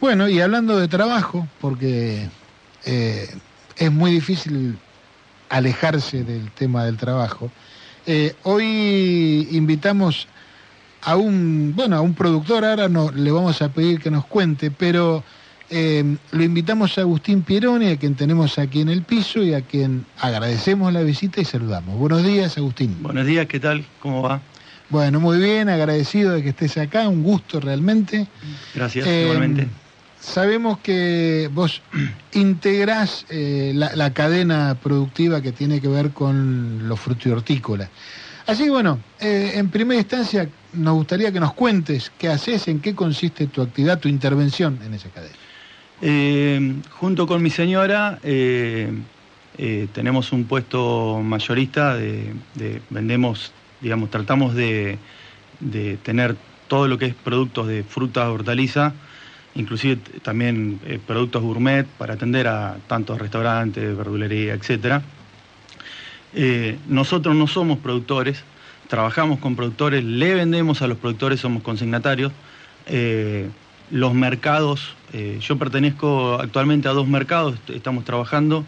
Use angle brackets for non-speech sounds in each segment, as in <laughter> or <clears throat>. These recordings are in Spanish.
Bueno, y hablando de trabajo, porque eh, es muy difícil alejarse del tema del trabajo, eh, hoy invitamos a un, bueno, a un productor, ahora no, le vamos a pedir que nos cuente, pero eh, lo invitamos a Agustín Pieroni, a quien tenemos aquí en el piso y a quien agradecemos la visita y saludamos. Buenos días, Agustín. Buenos días, ¿qué tal? ¿Cómo va? Bueno, muy bien, agradecido de que estés acá, un gusto realmente. Gracias, igualmente sabemos que vos <clears throat> integrás eh, la, cadena productiva que tiene que ver con los frutihortícolas. Así que bueno, eh, en primera instancia nos gustaría que nos cuentes qué haces, en qué consiste tu actividad, tu intervención en esa cadena. Eh, junto con mi señora tenemos un puesto mayorista de, vendemos, digamos, tratamos de, de, tener todo lo que es productos de fruta, hortaliza, inclusive también eh, productos gourmet para atender a tantos restaurantes, verdulería, etc. Eh, nosotros no somos productores, trabajamos con productores, le vendemos a los productores, somos consignatarios. Eh, los mercados, yo pertenezco actualmente a dos mercados, estamos trabajando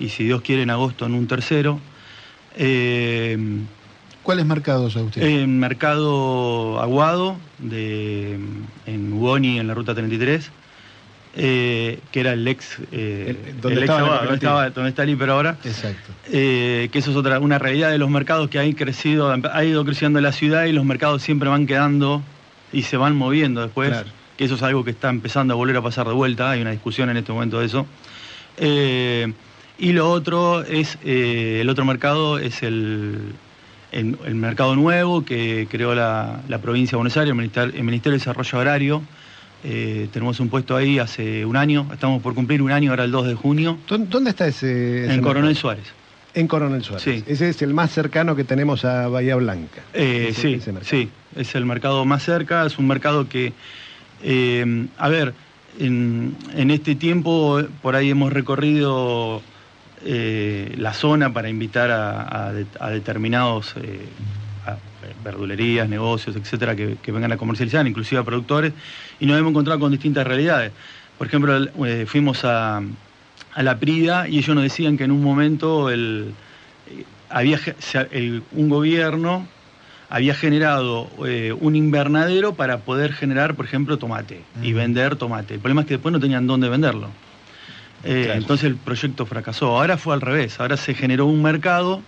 y si Dios quiere en agosto en un tercero. ¿Cuáles mercados a usted? En Mercado Aguado, de, en Ugoni, en la Ruta 33, eh, que era el ex... Eh, ¿Dónde, estaba, donde está el hiper ahora. Exacto. Eh, que eso es otra, una realidad de los mercados que ha crecido, ha ido creciendo la ciudad y los mercados siempre van quedando y se van moviendo después. Que eso es algo que está empezando a volver a pasar de vuelta, hay una discusión en este momento de eso. y lo otro es, el otro mercado es el, el mercado nuevo que creó la, provincia de Buenos Aires, el Ministerio, de Desarrollo Agrario. Eh, tenemos un puesto ahí hace un año, estamos por cumplir un año, ahora el 2 de junio. ¿Dónde está ese? en Coronel Suárez. En Coronel Suárez. Sí. Ese es el más cercano que tenemos a Bahía Blanca. Eh, sí, sí, es el mercado más cerca, es un mercado que, eh, a ver, en, en, este tiempo por ahí hemos recorrido eh, la zona para invitar a, determinados eh, verdulerías, negocios, etcétera, que, vengan a comercializar, inclusive a productores, y nos hemos encontrado con distintas realidades. Por ejemplo, eh, fuimos a, la Prida y ellos nos decían que en un momento el, había un gobierno había generado un invernadero para poder generar, por ejemplo, tomate y vender tomate. El problema es que después no tenían dónde venderlo. Eh, entonces el proyecto fracasó. Ahora fue al revés, ahora se generó un mercado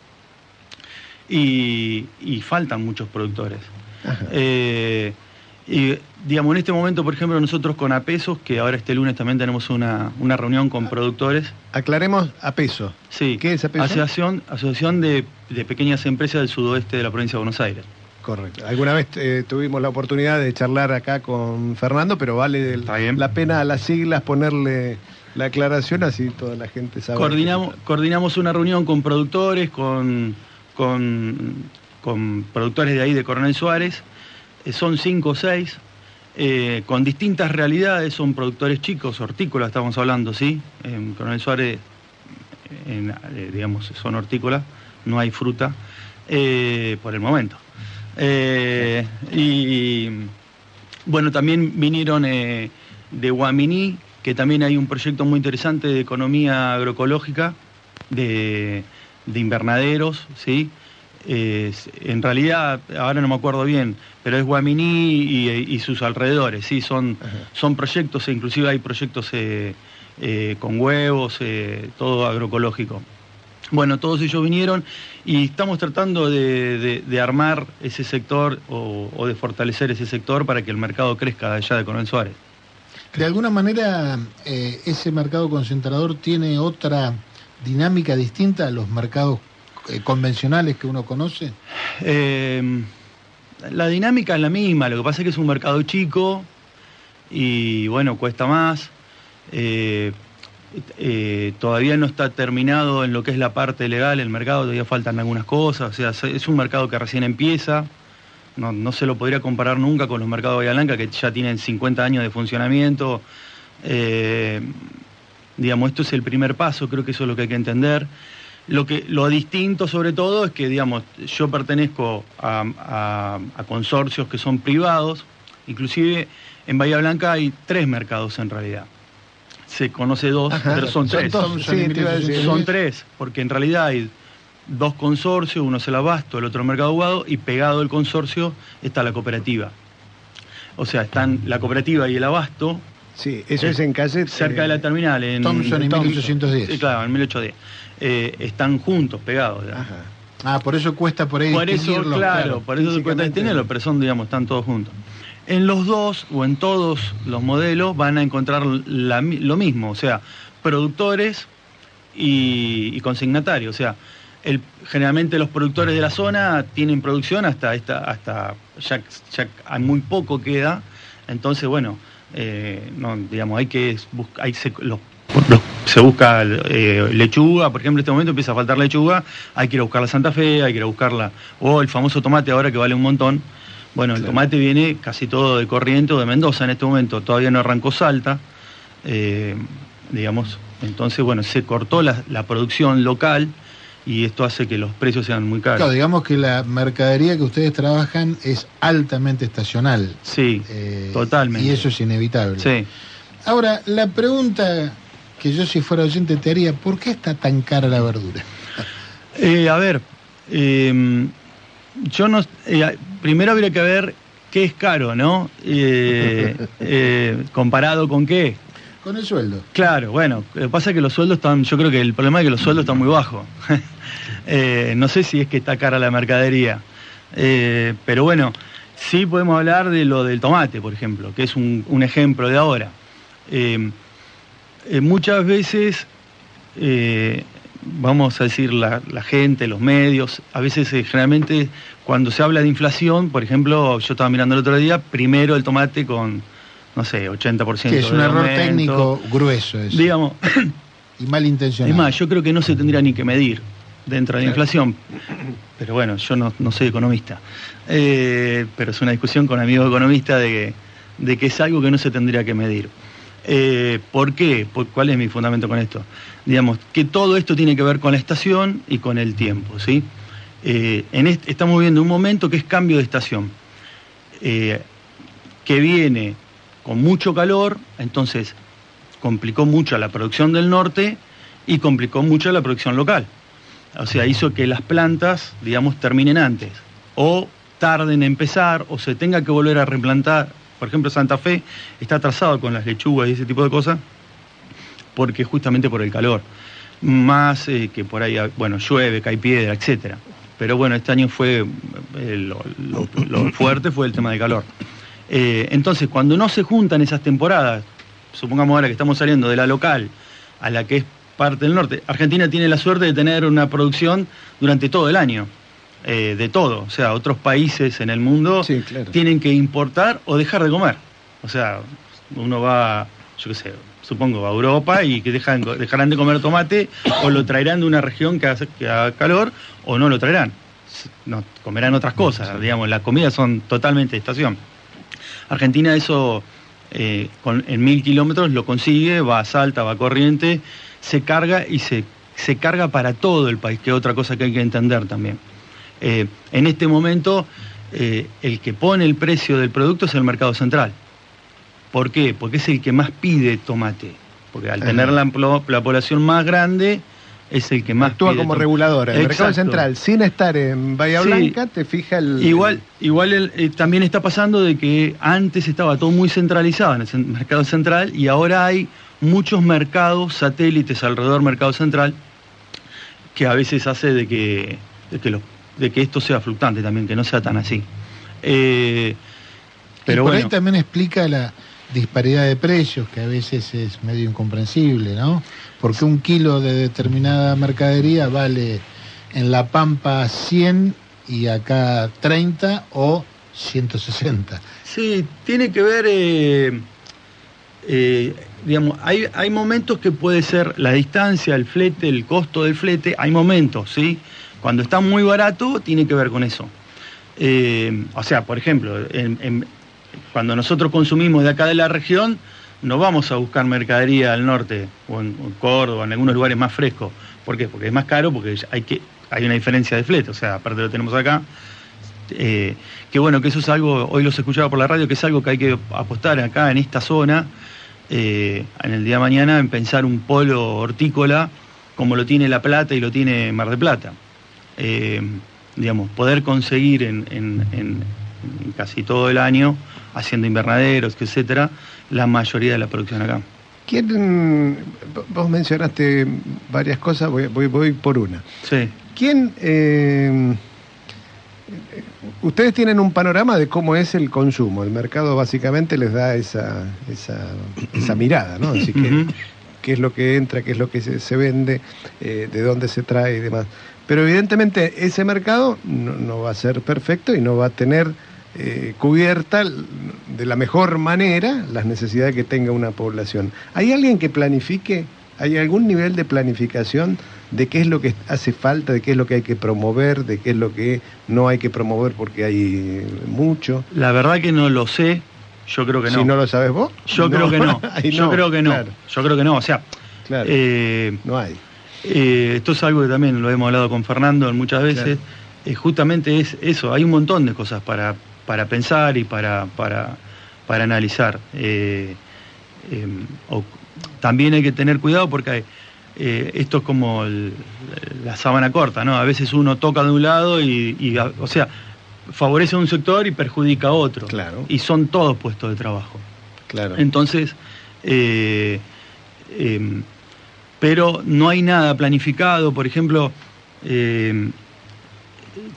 y, faltan muchos productores. Eh, y digamos, en este momento, por ejemplo, nosotros con Apesos, que ahora este lunes también tenemos una, reunión con productores. Aclaremos Apeso. Sí. ¿Qué es Apeso? Asociación, asociación de, Pequeñas Empresas del Sudoeste de la provincia de Buenos Aires. Correcto. Alguna vez eh, tuvimos la oportunidad de charlar acá con Fernando, pero vale la pena a las siglas ponerle la aclaración, así toda la gente sabe. Coordinamos, una reunión con productores, con, con, productores de ahí de Coronel Suárez, eh, son cinco o seis, eh, con distintas realidades, son productores chicos, hortícolas estamos hablando, ¿sí? En Coronel Suárez, eh, digamos, son hortícolas, no hay fruta por el momento. y bueno, también vinieron de Guaminí, que también hay un proyecto muy interesante de economía agroecológica, de, invernaderos, ¿sí? en realidad, ahora no me acuerdo bien, pero es Guaminí y, sus alrededores, sí, son, son proyectos, e inclusive hay proyectos eh, eh, con huevos, eh, todo agroecológico. Bueno, todos ellos vinieron y estamos tratando de, armar ese sector o, o, de fortalecer ese sector para que el mercado crezca allá de Coronel Suárez. De alguna manera, eh, ese mercado concentrador tiene otra dinámica distinta a los mercados eh, convencionales que uno conoce. Em, la dinámica es la misma, lo que pasa es que es un mercado chico y bueno, cuesta más. Eh, todavía no está terminado en lo que es la parte legal, el mercado todavía faltan algunas cosas, o sea, es un mercado que recién empieza no, se lo podría comparar nunca con los mercados de Bahía Blanca que ya tienen 50 años de funcionamiento. Eh, digamos, esto es el primer paso, creo que eso es lo que hay que entender. Lo, que, lo distinto sobre todo es que, digamos, yo pertenezco a, consorcios que son privados, inclusive En Bahía Blanca hay tres mercados en realidad. Se conoce dos, pero son, tres. son tres, porque en realidad hay dos consorcios, uno es el abasto, el otro el mercado aguado, y pegado al consorcio está la cooperativa. O sea, están la cooperativa y el abasto. Sí, eso es en calle. Cerca de la terminal, en Thompson y 1810. Sí, claro, en 1810. Eh, están juntos, pegados. Ah, por eso cuesta por ahí Por eso, claro, por eso cuesta distinguirlo, pero son, digamos, están todos juntos. En los dos o en todos los modelos van a encontrar lo mismo, o sea, productores y, consignatarios. O sea, el, generalmente los productores de la zona tienen producción hasta esta, hasta ya, ya muy poco queda. Entonces, bueno, eh, no, digamos, hay que buscar, los se busca eh, lechuga, por ejemplo, en este momento empieza a faltar lechuga, hay que ir a buscar la Santa Fe, hay que ir a buscarla, o el famoso tomate ahora que vale un montón. Bueno, el tomate viene casi todo de Corriente o de Mendoza en este momento, todavía no arrancó Salta, eh, digamos, entonces, bueno, se cortó la, producción local y esto hace que los precios sean muy caros. Claro, digamos que la mercadería que ustedes trabajan es altamente estacional. Sí, eh, totalmente. Y eso es inevitable. Sí. Ahora, la pregunta que yo si fuera oyente te haría, ¿por qué está tan cara la verdura? <laughs> Eh, a ver, em, yo no... Eh, primero habría que ver qué es caro, ¿no? Eh, <laughs> comparado con qué. Con el sueldo. Claro, bueno, lo pasa es que los sueldos están, yo creo que el problema es que los sueldos están muy bajos. <laughs> no sé si es que está cara la mercadería, pero bueno, sí podemos hablar de lo del tomate, por ejemplo, que es un, ejemplo de ahora. Em, eh, muchas veces, eh, vamos a decir, la, gente, los medios, a veces eh, generalmente cuando se habla de inflación, por ejemplo, yo estaba mirando el otro día, primero el tomate con, no sé, 80%. Que es un error técnico grueso eso. Digamos. y malintencionado. Es más, yo creo que no se tendría ni que medir dentro de la inflación. Pero bueno, yo no, soy economista. pero es una discusión con amigos economistas de de que es algo que no se tendría que medir. Eh, ¿Por qué? ¿Cuál es mi fundamento con esto? Digamos, que todo esto tiene que ver con la estación y con el tiempo, ¿sí? Eh, en estamos viviendo un momento que es cambio de estación, eh, que viene con mucho calor, entonces complicó mucho la producción del norte y complicó mucho la producción local. O sea, hizo que las plantas, digamos, terminen antes, o tarden en empezar, o se tenga que volver a replantar por ejemplo, Santa Fe está atrasado con las lechugas y ese tipo de cosas, porque justamente por el calor. Más eh, que por ahí, bueno, llueve, cae piedra, etc. Pero bueno, este año fue, eh, lo, fuerte fue el tema del calor. Eh, entonces, cuando no se juntan esas temporadas, supongamos ahora que estamos saliendo de la local a la que es parte del norte, Argentina tiene la suerte de tener una producción durante todo el año. Eh, de todo. O sea, otros países en el mundo tienen que importar o dejar de comer. O sea, uno va, yo qué sé, supongo, a Europa y que dejan, dejarán de comer tomate o lo traerán de una región que hace que haga calor o no lo traerán. No, comerán otras cosas, digamos, las comidas son totalmente de estación. Argentina eso eh, en mil kilómetros lo consigue, va a Salta, va a Corriente, se carga y se, se carga para todo el país, que es otra cosa que hay que entender también. Eh, en este momento, eh, el que pone el precio del producto es el mercado central. ¿Por qué? Porque es el que más pide tomate. Porque al tener la, población más grande, es el que más actúa como reguladora. El mercado central, sin estar en Bahía Blanca, te fija el. Igual, igual eh, también está pasando de que antes estaba todo muy centralizado en el mercado central y ahora hay muchos mercados satélites alrededor del mercado central que a veces hace de que, de que los de que esto sea fluctuante también, que no sea tan así. Eh, pero por ahí también explica la disparidad de precios, que a veces es medio incomprensible, ¿no? Porque un kilo de determinada mercadería vale en La Pampa 100 y acá 30 o 160. Sí, tiene que ver, eh, eh, digamos, hay, hay momentos que puede ser la distancia, el flete, el costo del flete, hay momentos, ¿sí? Cuando está muy barato, tiene que ver con eso. Eh, o sea, por ejemplo, cuando nosotros consumimos de acá de la región, no vamos a buscar mercadería al norte, o en, Córdoba, en algunos lugares más frescos. ¿Por qué? Porque es más caro, porque hay, que, hay una diferencia de flete. O sea, aparte lo tenemos acá, que bueno, que eso es algo, hoy los escuchaba por la radio, que es algo que hay que apostar acá en esta zona, en el día de mañana, en pensar un polo hortícola como lo tiene La Plata y lo tiene Mar de Plata. digamos, poder conseguir en, casi todo el año, haciendo invernaderos, etcétera, la mayoría de la producción acá. ¿Quién, vos mencionaste varias cosas, voy, voy, por una. Sí. ¿Quién, eh, ustedes tienen un panorama de cómo es el consumo, el mercado básicamente les da esa, esa, mirada, ¿no? Así que, qué es lo que entra, qué es lo que se, vende, eh, de dónde se trae y demás. Pero evidentemente ese mercado no va a ser perfecto y no va a tener eh, cubierta de la mejor manera las necesidades que tenga una población. ¿Hay alguien que planifique? ¿Hay algún nivel de planificación de qué es lo que hace falta, de qué es lo que hay que promover, de qué es lo que no hay que promover porque hay mucho? La verdad que no lo sé, yo creo que no. ¿Si no lo sabes vos? Yo creo que no. <laughs> yo creo que no. Yo creo que no. O sea, eh, no hay. Eh, esto es algo que también lo hemos hablado con Fernando muchas veces. justamente es eso, hay un montón de cosas para, para pensar y para, para, para analizar. Eh, em, también hay que tener cuidado porque eh, esto es como la sábana corta, ¿no? A veces uno toca de un lado y, o sea, favorece a un sector y perjudica a otro. Claro. Y son todos puestos de trabajo. Claro. Entonces, eh, em, pero no hay nada planificado, por ejemplo, em,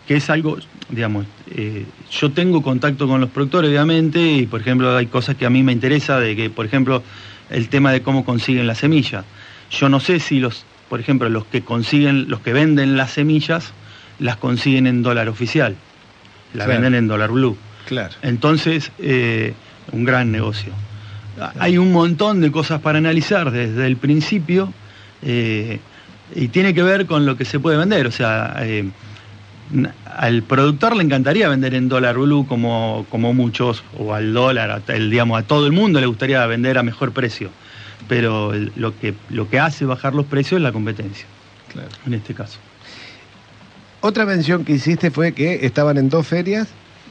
que es algo, digamos, eh, yo tengo contacto con los productores, obviamente, y por ejemplo hay cosas que a mí me interesa, de que, por ejemplo, el tema de cómo consiguen las semillas. Yo no sé si los, por ejemplo, los que consiguen, los que venden las semillas, las consiguen en dólar oficial, las venden en dólar blue. Claro. Entonces, eh, un gran negocio. Hay un montón de cosas para analizar desde el principio eh, y tiene que ver con lo que se puede vender. O sea, al productor le encantaría vender en dólar blue como, como muchos, o al dólar, el, digamos, a todo el mundo le gustaría vender a mejor precio. Pero lo, que, lo que hace bajar los precios es la competencia, claro. en este caso. Otra mención que hiciste fue que estaban en dos ferias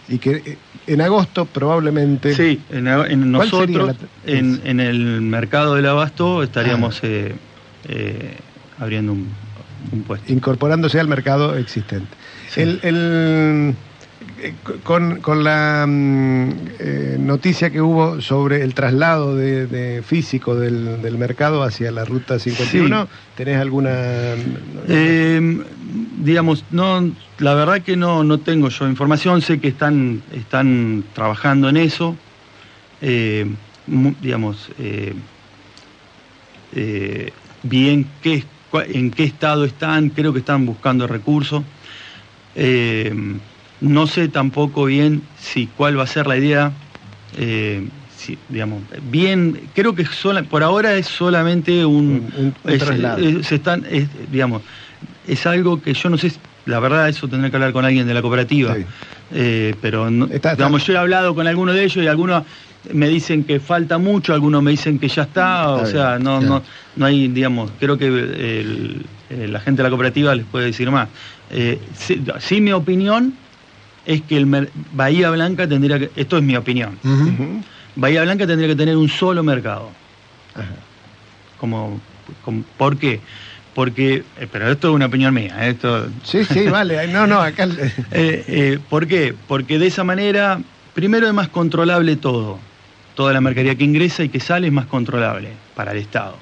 y que eh, en agosto probablemente... Sí, en, nosotros, en, el mercado del abasto estaríamos ah. eh, eh, abriendo un, Incorporándose al mercado existente. El, eh, con, la mm, eh, noticia que hubo sobre el traslado de, físico del, mercado hacia la ruta 51, ¿tenés alguna...? Eh, digamos, no, la verdad que no, no tengo yo información, sé que están, están trabajando en eso, digamos, bien qué, en qué estado están, creo que están buscando recursos. Eh, no sé tampoco bien si cuál va a ser la idea. Eh, digamos, bien, creo que por ahora es solamente un, se están, digamos, es algo que yo no sé, la verdad eso tendré que hablar con alguien de la cooperativa. Eh, pero digamos, yo he hablado con algunos de ellos y algunos me dicen que falta mucho, algunos me dicen que ya está, o sea, no, no, no hay, digamos, creo que la gente de la cooperativa les puede decir más. Eh, sí, mi opinión es que el Bahía Blanca tendría que, esto es mi opinión, Bahía Blanca tendría que tener un solo mercado. Como, ¿Por qué? Porque, eh, pero esto es una opinión mía, ¿eh? esto... Sí, sí, vale, <laughs> no, no, acá... ¿Por qué? Porque de esa manera, primero es más controlable todo, toda la mercadería que ingresa y que sale es más controlable para el Estado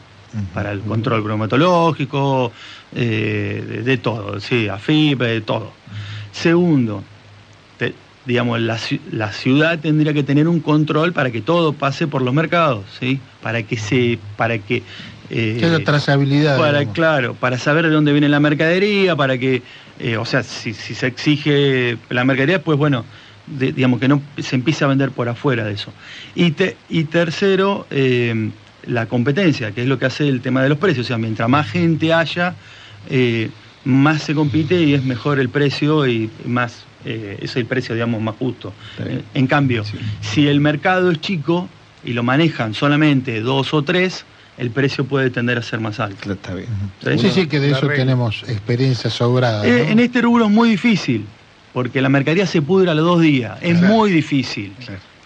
para el control cromatológico, eh, de, todo, sí, AFIP, de todo. Segundo, digamos, la, ciudad tendría que tener un control para que todo pase por los mercados, ¿sí? Para que se, para que eh, trazabilidad. Para, claro, para saber de dónde viene la mercadería, para que, eh, o sea, si, se exige la mercadería, pues bueno, digamos que no se empieza a vender por afuera de eso. Y, y tercero, eh, la competencia, que es lo que hace el tema de los precios. O sea, mientras más gente haya, eh, más se compite y es mejor el precio y más eh, es el precio, digamos, más justo. Eh, en cambio, si el mercado es chico y lo manejan solamente dos o tres, el precio puede tender a ser más alto. Está bien. Sí, sí, que de eso tenemos experiencia sobrada. En este rubro es muy difícil, porque la mercadería se pudre a los dos días. Es muy difícil.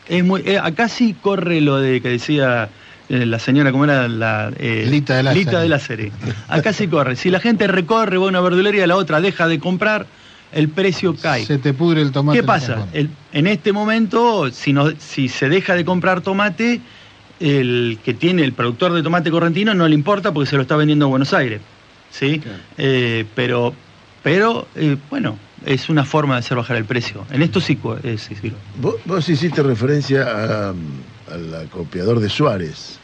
Es muy, eh, acá sí corre lo de que decía eh, la señora, ¿cómo era? La, eh, Lita de la Lita de la serie. Acá sí corre. Si la gente recorre va a una verdulería y la otra deja de comprar, el precio cae. Se te pudre el tomate. ¿Qué pasa? en este momento, si, no, si se deja de comprar tomate, el que tiene el productor de tomate correntino no le importa porque se lo está vendiendo a Buenos Aires. ¿sí? pero, pero bueno, es una forma de hacer bajar el precio. En esto sí es sí, ¿Vos, hiciste referencia al acopiador de Suárez.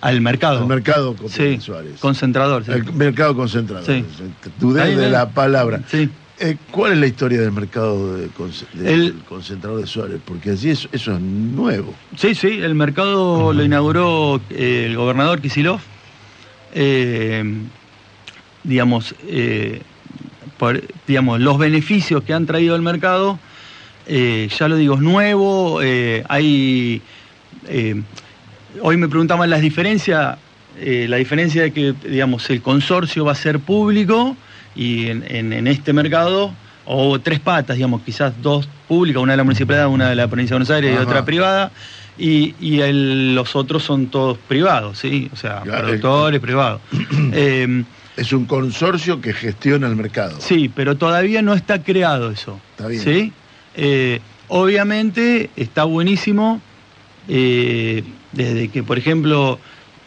Al mercado. Al mercado de Suárez. Concentrador. Sí. El mercado concentrador. Dudé de la palabra. Sí. Eh, ¿Cuál es la historia del mercado del concentrador de Suárez? Porque allí eso, es nuevo. Sí, sí, el mercado lo inauguró eh, el gobernador Kisilov. Eh, digamos, digamos, los beneficios que han traído al mercado, eh, ya lo digo, es nuevo, eh, hay... Eh, hoy me preguntaban las diferencias, la diferencia de que, digamos, el consorcio va a ser público y en, este mercado, o tres patas, digamos, quizás dos públicas, una de la municipalidad, una de la provincia de Buenos Aires y otra privada, y, los otros son todos privados, ¿sí? O sea, productores privados. <clears throat> Es un consorcio que gestiona el mercado. Sí, pero todavía no está creado eso. Está bien. ¿sí? Eh, obviamente está buenísimo eh, desde que, por ejemplo,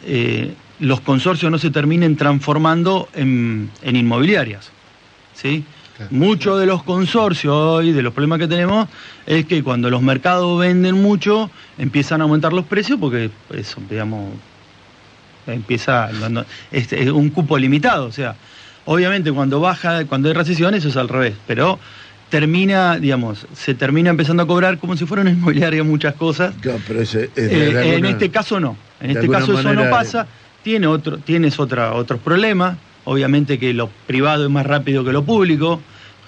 eh, los consorcios no se terminen transformando en, inmobiliarias. ¿sí? Muchos de los consorcios hoy, de los problemas que tenemos, es que cuando los mercados venden mucho, empiezan a aumentar los precios porque, eso, digamos, empieza es, un cupo limitado, o sea, obviamente cuando baja, cuando hay recesión eso es al revés, pero termina, digamos, se termina empezando a cobrar como si fuera una inmobiliaria muchas cosas. pero eh, en este caso no, en este caso eso no pasa, tiene otro, tienes otra, otros problemas, obviamente que lo privado es más rápido que lo público,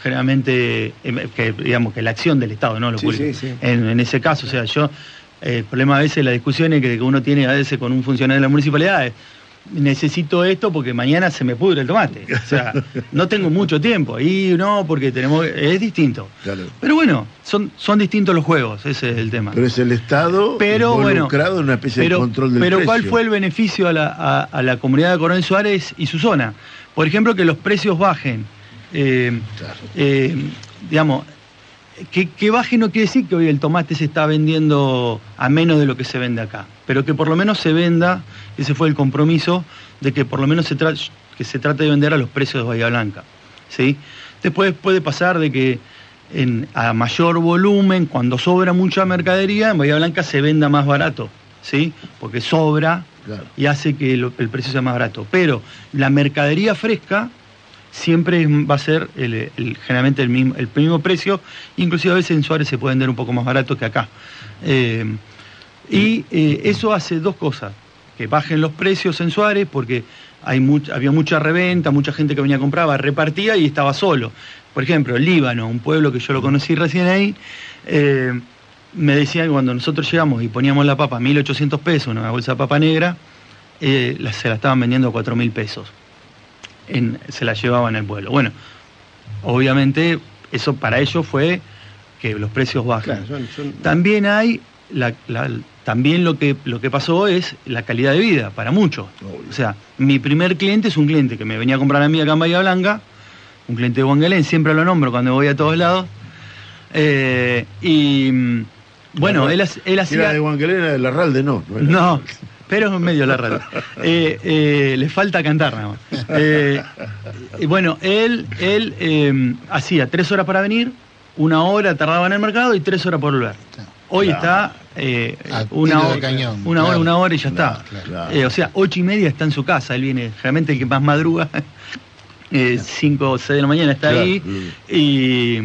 generalmente, em, que, digamos, que la acción del Estado, no lo público. En, en, ese caso, o sea, yo el problema a veces, la discusión es que uno tiene a veces con un funcionario de la municipalidad es, necesito esto porque mañana se me pudre el tomate. O sea, <laughs> no tengo mucho tiempo. Y no, porque tenemos. Es distinto. Pero bueno, son, son distintos los juegos, ese es el tema. Pero es el Estado pero, involucrado en una especie de control del Pero ¿cuál fue el beneficio a la, a, la, comunidad de Coronel Suárez y su zona? Por ejemplo, que los precios bajen. Eh, eh, digamos, que, baje no quiere decir que hoy el tomate se está vendiendo a menos de lo que se vende acá, pero que por lo menos se venda, ese fue el compromiso, de que por lo menos se, que se trate de vender a los precios de Bahía Blanca. ¿sí? Después puede pasar de que en, a mayor volumen, cuando sobra mucha mercadería, en Bahía Blanca se venda más barato, ¿sí? porque sobra y hace que el precio sea más barato. Pero la mercadería fresca siempre va a ser generalmente el mismo, el mismo precio, inclusive a veces en Suárez se puede vender un poco más barato que acá. Eh, y eh, eso hace dos cosas, que bajen los precios en Suárez porque hay había mucha reventa, mucha gente que venía a comprar, repartía y estaba solo. Por ejemplo, Líbano, un pueblo que yo lo conocí recién ahí, eh, me decían que cuando nosotros llegamos y poníamos la papa a 1.800 pesos, una bolsa de papa negra, se la estaban vendiendo a 4.000 pesos se la llevaban al pueblo. Bueno, obviamente eso para ellos fue que los precios bajan. También hay, también lo que, lo que pasó es la calidad de vida para muchos. O sea, mi primer cliente es un cliente que me venía a comprar a mí acá en Bahía Blanca, un cliente de Wangelén, siempre lo nombro cuando voy a todos lados. Eh, y bueno, él, él hacía... Era de Wangelén, era de Larralde, no. No, pero es medio la radio. <laughs> Eh, eh, le falta cantar nada más. Eh, y bueno, él, él hacía tres horas para venir, una hora tardaba en el mercado y tres horas por volver. Hoy está una, hora, una hora, una hora y ya está. o sea, ocho y media está en su casa. Él viene, realmente el que más madruga, <laughs> cinco o seis de la mañana está ahí. Y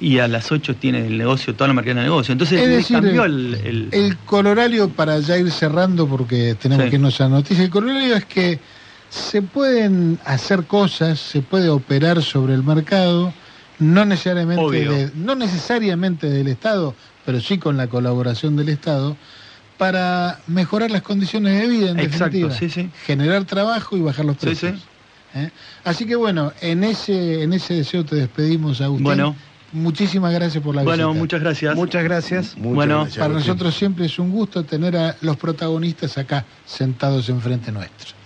y a las 8 tiene el negocio, toda la marca de negocio. Entonces cambió el, el, colorario, para ya ir cerrando, porque tenemos que irnos a la noticia, el colorario es que se pueden hacer cosas, se puede operar sobre el mercado, no necesariamente, no necesariamente del Estado, pero sí con la colaboración del Estado, para mejorar las condiciones de vida, en definitiva. Generar trabajo y bajar los precios. ¿Eh? Así que bueno, en ese, en ese deseo te despedimos, Agustín. Bueno muchísimas gracias por la visita. Bueno, muchas gracias. Muchas gracias. bueno, para nosotros siempre es un gusto tener a los protagonistas acá sentados enfrente nuestro.